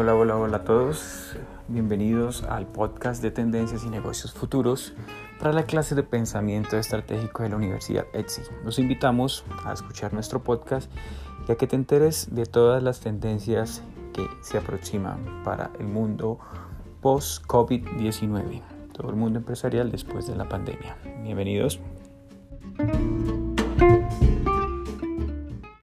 Hola, hola, hola a todos. Bienvenidos al podcast de Tendencias y Negocios Futuros para la clase de Pensamiento Estratégico de la Universidad ETSI. Los invitamos a escuchar nuestro podcast ya que te enteres de todas las tendencias que se aproximan para el mundo post-COVID-19, todo el mundo empresarial después de la pandemia. Bienvenidos.